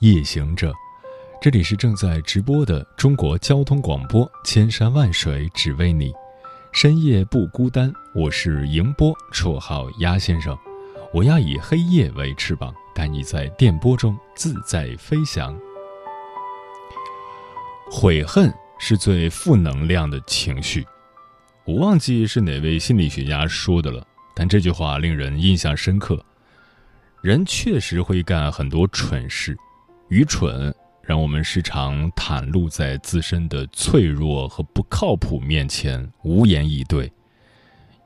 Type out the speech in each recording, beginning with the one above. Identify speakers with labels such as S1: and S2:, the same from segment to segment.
S1: 夜行者，这里是正在直播的中国交通广播，千山万水只为你，深夜不孤单。我是迎波，绰号鸭先生。我要以黑夜为翅膀，带你在电波中自在飞翔。悔恨是最负能量的情绪，我忘记是哪位心理学家说的了，但这句话令人印象深刻。人确实会干很多蠢事，愚蠢让我们时常袒露在自身的脆弱和不靠谱面前，无言以对。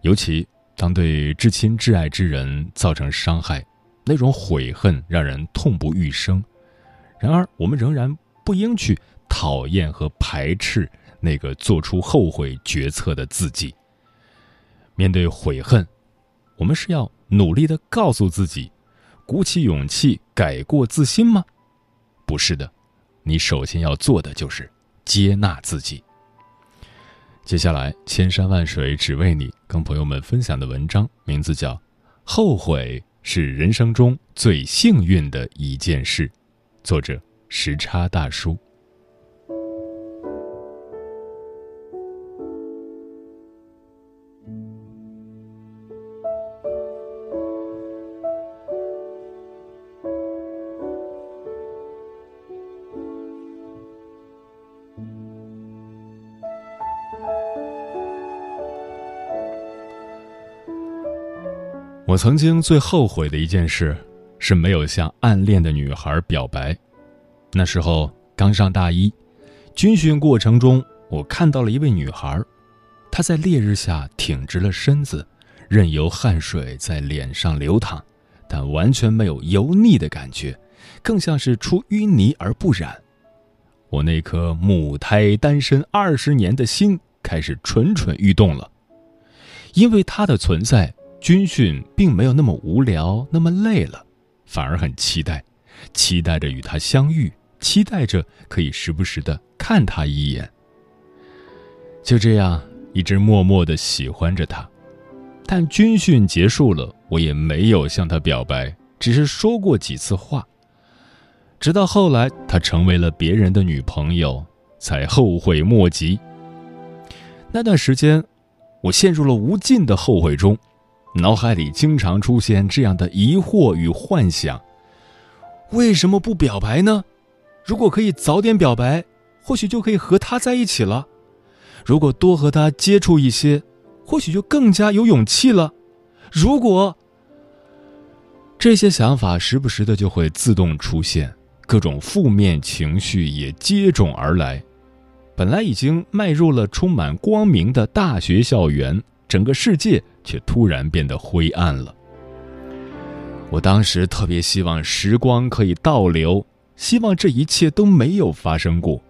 S1: 尤其当对至亲至爱之人造成伤害，那种悔恨让人痛不欲生。然而，我们仍然不应去讨厌和排斥那个做出后悔决策的自己。面对悔恨，我们是要努力的告诉自己。鼓起勇气改过自新吗？不是的，你首先要做的就是接纳自己。接下来，千山万水只为你，跟朋友们分享的文章名字叫《后悔是人生中最幸运的一件事》，作者时差大叔。我曾经最后悔的一件事，是没有向暗恋的女孩表白。那时候刚上大一，军训过程中，我看到了一位女孩，她在烈日下挺直了身子，任由汗水在脸上流淌，但完全没有油腻的感觉，更像是出淤泥而不染。我那颗母胎单身二十年的心开始蠢蠢欲动了，因为她的存在。军训并没有那么无聊，那么累了，反而很期待，期待着与他相遇，期待着可以时不时的看他一眼。就这样，一直默默的喜欢着他。但军训结束了，我也没有向他表白，只是说过几次话。直到后来，他成为了别人的女朋友，才后悔莫及。那段时间，我陷入了无尽的后悔中。脑海里经常出现这样的疑惑与幻想：为什么不表白呢？如果可以早点表白，或许就可以和他在一起了；如果多和他接触一些，或许就更加有勇气了。如果这些想法时不时的就会自动出现，各种负面情绪也接踵而来。本来已经迈入了充满光明的大学校园。整个世界却突然变得灰暗了。我当时特别希望时光可以倒流，希望这一切都没有发生过。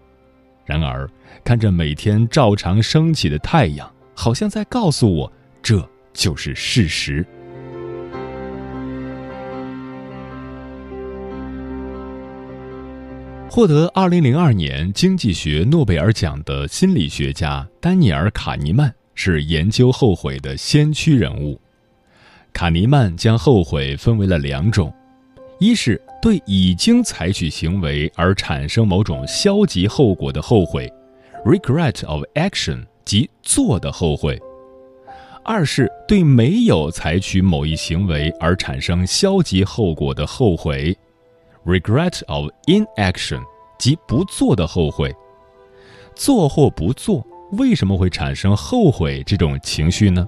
S1: 然而，看着每天照常升起的太阳，好像在告诉我，这就是事实。获得二零零二年经济学诺贝尔奖的心理学家丹尼尔·卡尼曼。是研究后悔的先驱人物，卡尼曼将后悔分为了两种：一是对已经采取行为而产生某种消极后果的后悔 （regret of action，即做的后悔）；二是对没有采取某一行为而产生消极后果的后悔 （regret of inaction，即不做的后悔）。做或不做。为什么会产生后悔这种情绪呢？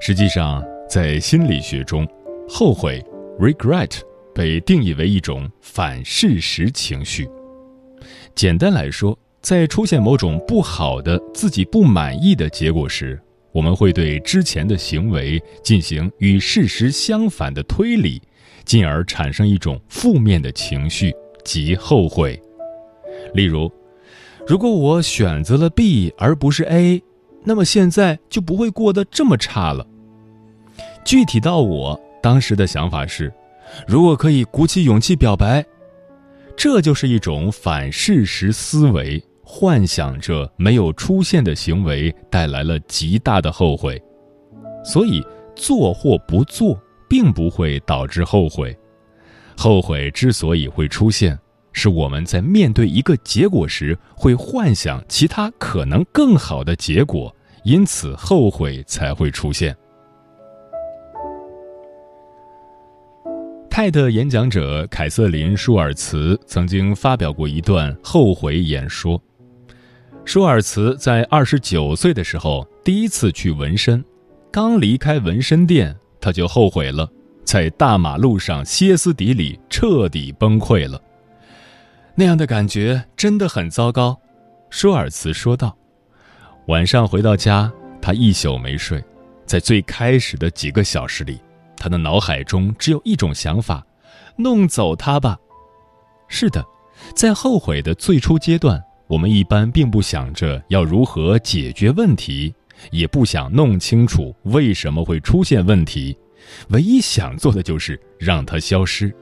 S1: 实际上，在心理学中，后悔 （regret） 被定义为一种反事实情绪。简单来说，在出现某种不好的、自己不满意的结果时，我们会对之前的行为进行与事实相反的推理，进而产生一种负面的情绪，即后悔。例如，如果我选择了 B 而不是 A，那么现在就不会过得这么差了。具体到我当时的想法是，如果可以鼓起勇气表白，这就是一种反事实思维，幻想着没有出现的行为带来了极大的后悔，所以做或不做并不会导致后悔。后悔之所以会出现，是我们在面对一个结果时会幻想其他可能更好的结果，因此后悔才会出现。泰的演讲者凯瑟琳·舒尔茨曾经发表过一段后悔演说。舒尔茨在二十九岁的时候第一次去纹身，刚离开纹身店，他就后悔了，在大马路上歇斯底里，彻底崩溃了。那样的感觉真的很糟糕，舒尔茨说道。晚上回到家，他一宿没睡，在最开始的几个小时里。他的脑海中只有一种想法：弄走他吧。是的，在后悔的最初阶段，我们一般并不想着要如何解决问题，也不想弄清楚为什么会出现问题，唯一想做的就是让它消失。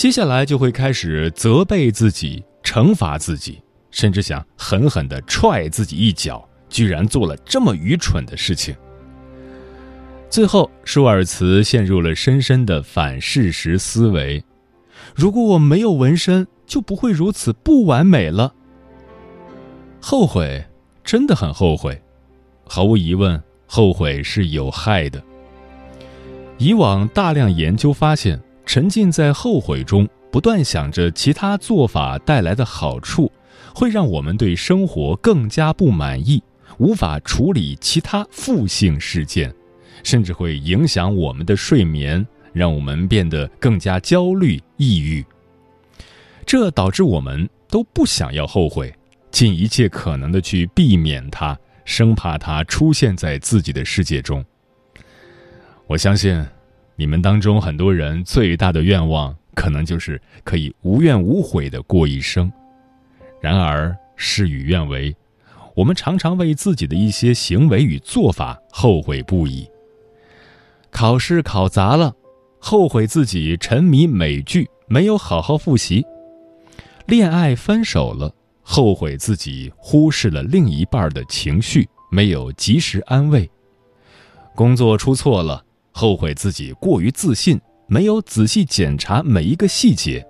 S1: 接下来就会开始责备自己、惩罚自己，甚至想狠狠地踹自己一脚，居然做了这么愚蠢的事情。最后，舒尔茨陷入了深深的反事实思维。如果我没有纹身，就不会如此不完美了。后悔，真的很后悔。毫无疑问，后悔是有害的。以往大量研究发现，沉浸在后悔中，不断想着其他做法带来的好处，会让我们对生活更加不满意，无法处理其他负性事件。甚至会影响我们的睡眠，让我们变得更加焦虑、抑郁。这导致我们都不想要后悔，尽一切可能的去避免它，生怕它出现在自己的世界中。我相信，你们当中很多人最大的愿望，可能就是可以无怨无悔的过一生。然而事与愿违，我们常常为自己的一些行为与做法后悔不已。考试考砸了，后悔自己沉迷美剧没有好好复习；恋爱分手了，后悔自己忽视了另一半的情绪没有及时安慰；工作出错了，后悔自己过于自信没有仔细检查每一个细节。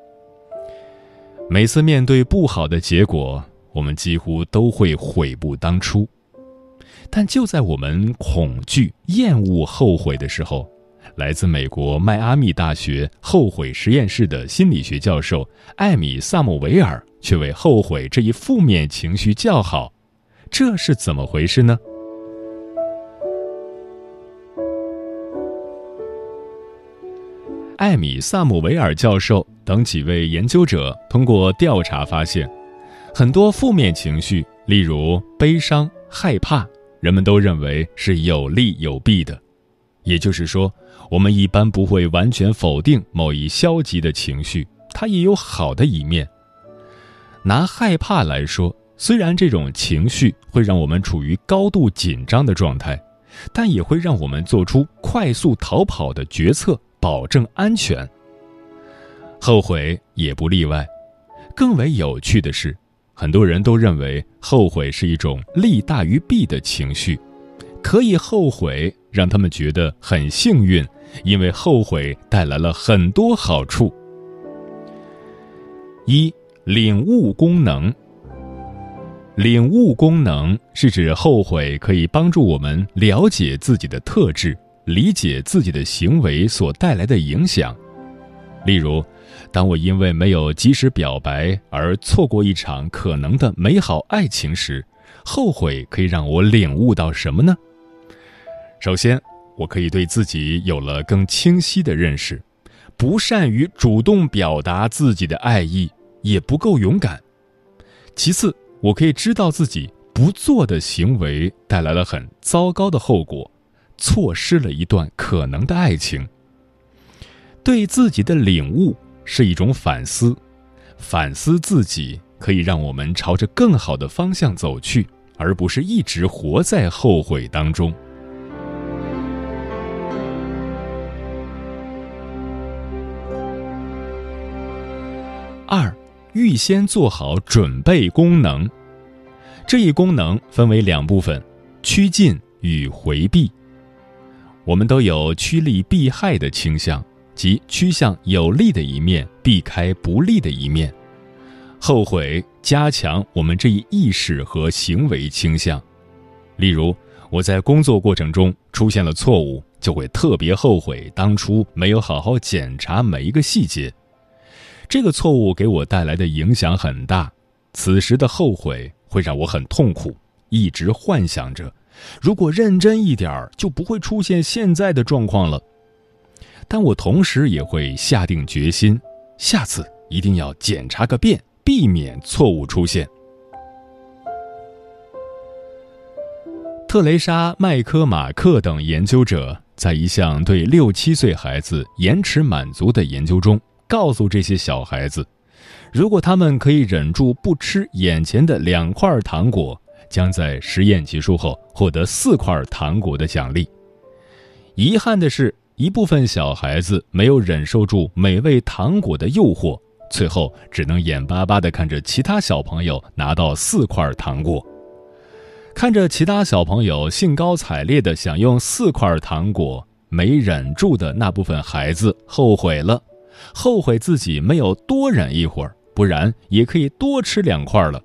S1: 每次面对不好的结果，我们几乎都会悔不当初。但就在我们恐惧、厌恶、后悔的时候，来自美国迈阿密大学后悔实验室的心理学教授艾米·萨姆维尔却为后悔这一负面情绪叫好。这是怎么回事呢？艾米·萨姆维尔教授等几位研究者通过调查发现，很多负面情绪，例如悲伤、害怕。人们都认为是有利有弊的，也就是说，我们一般不会完全否定某一消极的情绪，它也有好的一面。拿害怕来说，虽然这种情绪会让我们处于高度紧张的状态，但也会让我们做出快速逃跑的决策，保证安全。后悔也不例外。更为有趣的是。很多人都认为后悔是一种利大于弊的情绪，可以后悔让他们觉得很幸运，因为后悔带来了很多好处。一、领悟功能。领悟功能是指后悔可以帮助我们了解自己的特质，理解自己的行为所带来的影响，例如。当我因为没有及时表白而错过一场可能的美好爱情时，后悔可以让我领悟到什么呢？首先，我可以对自己有了更清晰的认识，不善于主动表达自己的爱意，也不够勇敢。其次，我可以知道自己不做的行为带来了很糟糕的后果，错失了一段可能的爱情。对自己的领悟是一种反思，反思自己可以让我们朝着更好的方向走去，而不是一直活在后悔当中。二，预先做好准备功能。这一功能分为两部分：趋近与回避。我们都有趋利避害的倾向，即趋向有利的一面，避开不利的一面。后悔加强我们这一意识和行为倾向。例如，我在工作过程中出现了错误，就会特别后悔当初没有好好检查每一个细节。这个错误给我带来的影响很大，此时的后悔会让我很痛苦，一直幻想着，如果认真一点儿，就不会出现现在的状况了。但我同时也会下定决心，下次一定要检查个遍，避免错误出现。特蕾莎·麦科马克等研究者在一项对六七岁孩子延迟满足的研究中。告诉这些小孩子，如果他们可以忍住不吃眼前的两块糖果，将在实验结束后获得四块糖果的奖励。遗憾的是，一部分小孩子没有忍受住美味糖果的诱惑，最后只能眼巴巴地看着其他小朋友拿到四块糖果。看着其他小朋友兴高采烈地享用四块糖果，没忍住的那部分孩子后悔了。后悔自己没有多忍一会儿，不然也可以多吃两块了。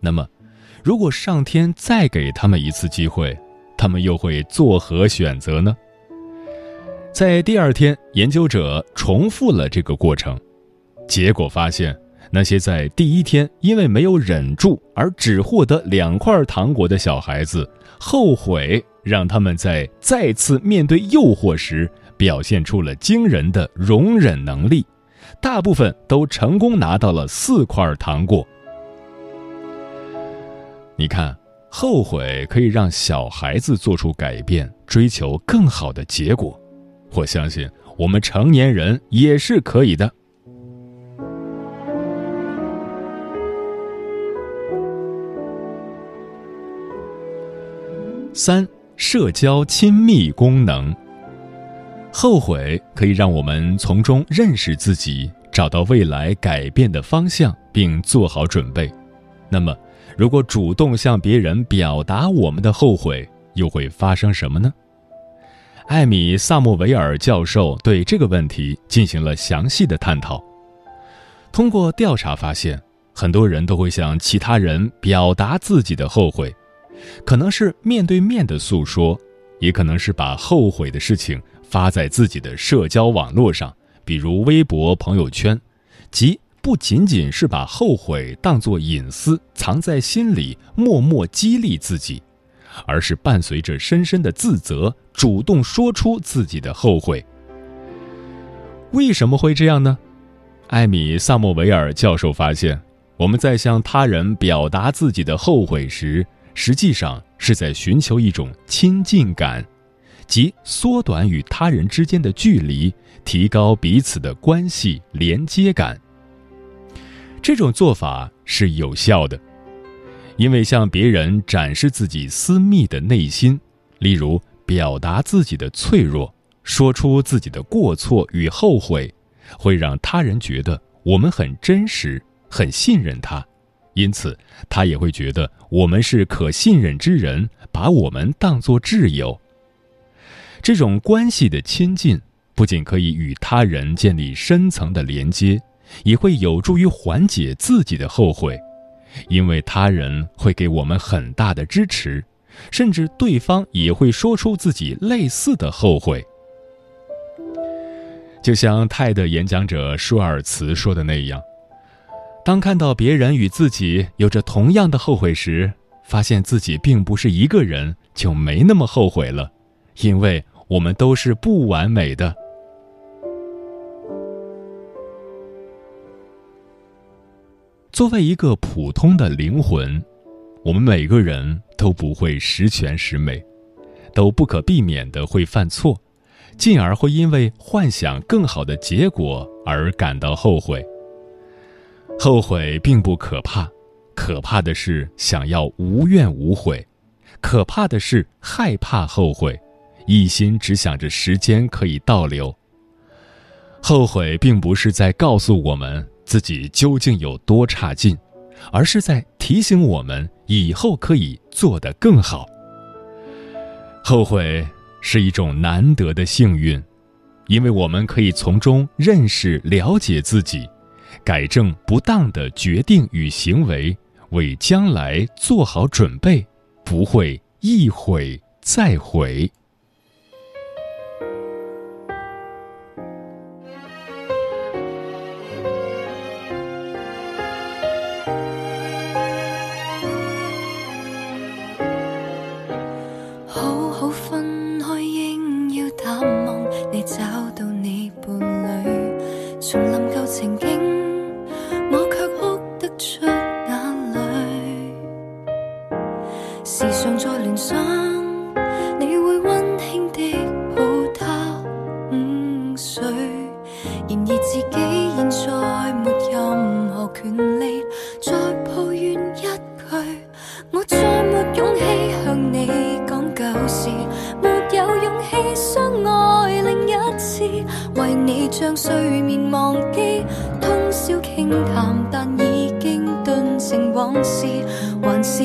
S1: 那么，如果上天再给他们一次机会，他们又会作何选择呢？在第二天，研究者重复了这个过程，结果发现，那些在第一天因为没有忍住而只获得两块糖果的小孩子，后悔让他们在再次面对诱惑时。表现出了惊人的容忍能力，大部分都成功拿到了四块糖果。你看，后悔可以让小孩子做出改变，追求更好的结果。我相信我们成年人也是可以的。三、社交亲密功能。后悔可以让我们从中认识自己，找到未来改变的方向，并做好准备。那么，如果主动向别人表达我们的后悔，又会发生什么呢？艾米·萨默维尔教授对这个问题进行了详细的探讨。通过调查发现，很多人都会向其他人表达自己的后悔，可能是面对面的诉说，也可能是把后悔的事情。发在自己的社交网络上，比如微博、朋友圈，即不仅仅是把后悔当作隐私藏在心里，默默激励自己，而是伴随着深深的自责，主动说出自己的后悔。为什么会这样呢？艾米·萨默维尔教授发现，我们在向他人表达自己的后悔时，实际上是在寻求一种亲近感。即缩短与他人之间的距离，提高彼此的关系连接感。这种做法是有效的，因为向别人展示自己私密的内心，例如表达自己的脆弱，说出自己的过错与后悔，会让他人觉得我们很真实、很信任他，因此他也会觉得我们是可信任之人，把我们当作挚友。这种关系的亲近，不仅可以与他人建立深层的连接，也会有助于缓解自己的后悔，因为他人会给我们很大的支持，甚至对方也会说出自己类似的后悔。就像泰的演讲者舒尔茨说的那样，当看到别人与自己有着同样的后悔时，发现自己并不是一个人，就没那么后悔了，因为。我们都是不完美的。作为一个普通的灵魂，我们每个人都不会十全十美，都不可避免的会犯错，进而会因为幻想更好的结果而感到后悔。后悔并不可怕，可怕的是想要无怨无悔，可怕的是害怕后悔，一心只想着时间可以倒流。后悔并不是在告诉我们自己究竟有多差劲，而是在提醒我们以后可以做得更好。后悔是一种难得的幸运，因为我们可以从中认识、了解自己。改正不当的决定与行为，为将来做好准备，不会一悔再悔。
S2: 水。然而自己现在没任何权利再抱怨一句，我再没勇气向你讲旧事，没有勇气相爱另一次，为你将睡眠忘记，通宵倾谈，但已经顿成往事，还是。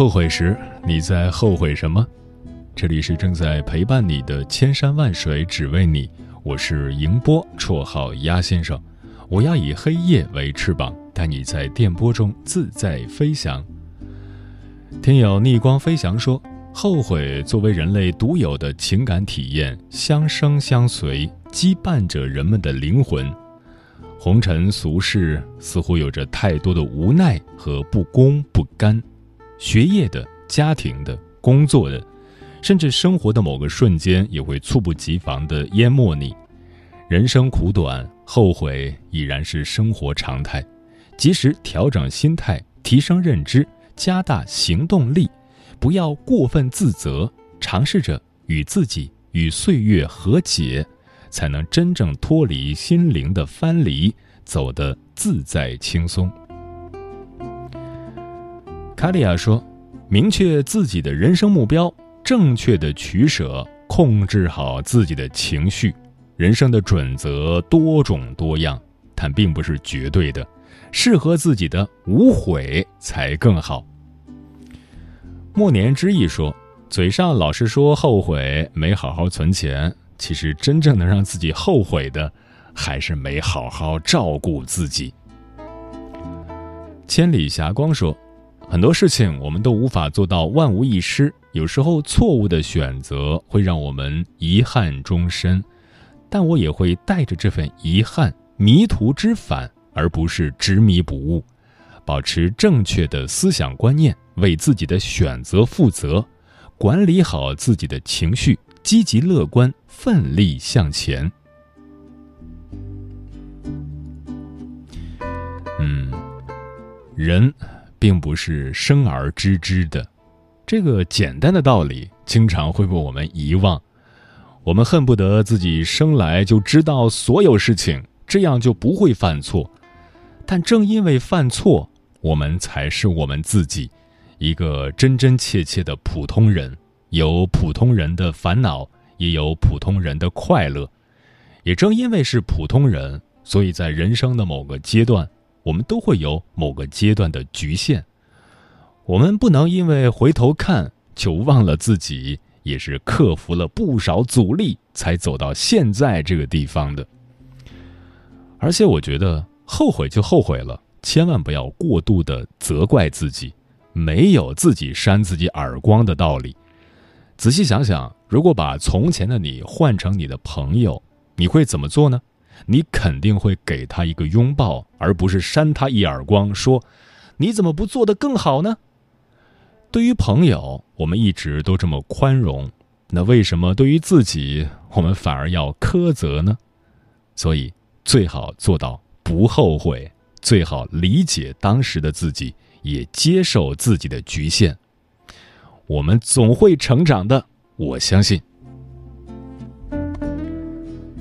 S1: 后悔时，你在后悔什么？这里是正在陪伴你的千山万水只为你，我是迎波，绰号鸭先生。我要以黑夜为翅膀，带你在电波中自在飞翔。听友逆光飞翔说，后悔作为人类独有的情感体验，相生相随，羁绊着人们的灵魂。红尘俗世似乎有着太多的无奈和不公不甘。学业的、家庭的、工作的，甚至生活的某个瞬间，也会猝不及防地淹没你。人生苦短，后悔已然是生活常态。及时调整心态，提升认知，加大行动力，不要过分自责，尝试着与自己、与岁月和解，才能真正脱离心灵的藩篱，走得自在轻松。卡利亚说：“明确自己的人生目标，正确的取舍，控制好自己的情绪。人生的准则多种多样，但并不是绝对的。适合自己的无悔才更好。”莫年之意说：“嘴上老是说后悔没好好存钱，其实真正能让自己后悔的，还是没好好照顾自己。”千里霞光说。很多事情我们都无法做到万无一失，有时候错误的选择会让我们遗憾终身，但我也会带着这份遗憾迷途知返，而不是执迷不悟，保持正确的思想观念，为自己的选择负责，管理好自己的情绪，积极乐观，奋力向前。嗯，人。并不是生而知之的，这个简单的道理经常会被我们遗忘。我们恨不得自己生来就知道所有事情，这样就不会犯错。但正因为犯错，我们才是我们自己，一个真真切切的普通人，有普通人的烦恼，也有普通人的快乐。也正因为是普通人，所以在人生的某个阶段。我们都会有某个阶段的局限，我们不能因为回头看就忘了自己也是克服了不少阻力才走到现在这个地方的。而且我觉得后悔就后悔了，千万不要过度的责怪自己，没有自己扇自己耳光的道理。仔细想想，如果把从前的你换成你的朋友，你会怎么做呢？你肯定会给他一个拥抱，而不是扇他一耳光，说：“你怎么不做得更好呢？”对于朋友，我们一直都这么宽容，那为什么对于自己，我们反而要苛责呢？所以，最好做到不后悔，最好理解当时的自己，也接受自己的局限。我们总会成长的，我相信。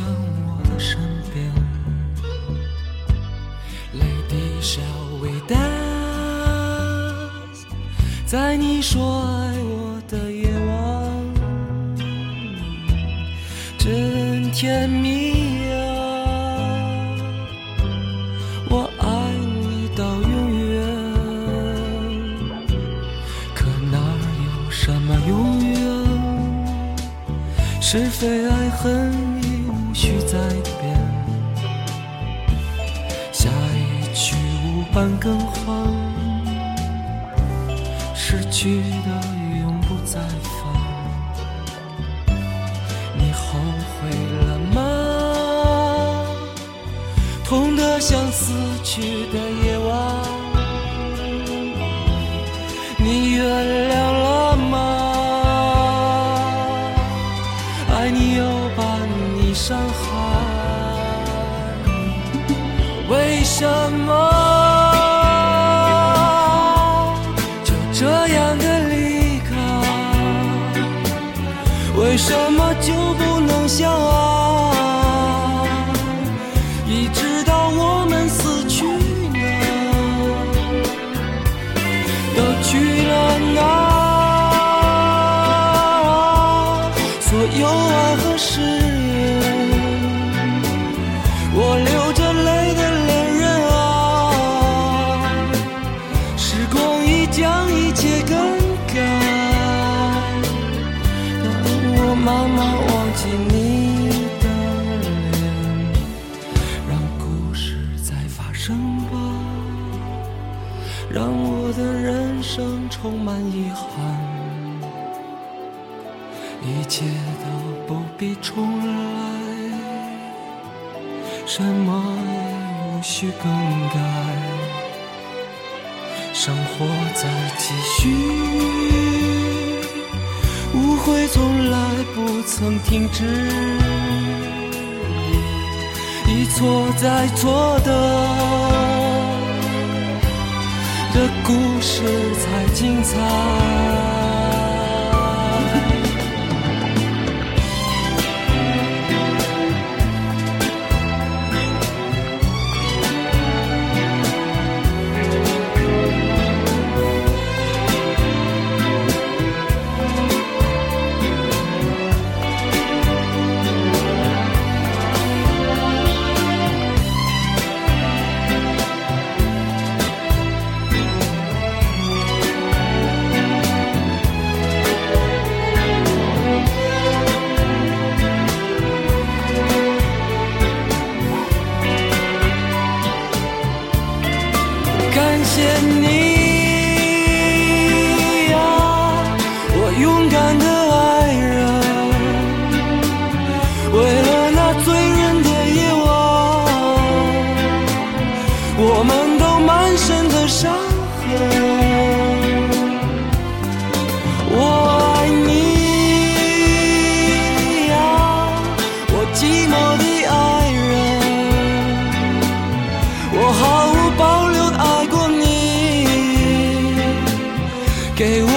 S3: 向我的身边泪滴 shall we dance 在你说爱我的夜晚真甜蜜啊我爱你到永远可哪有什么永远？是非爱恨翻更换，失去的永不再返。你后悔了吗？痛得像死去的夜晚，你原谅。让我的人生充满遗憾一切都不必重来什么也无需更改生活在继续误会从来不曾停止一错再错的的故事才精彩。给。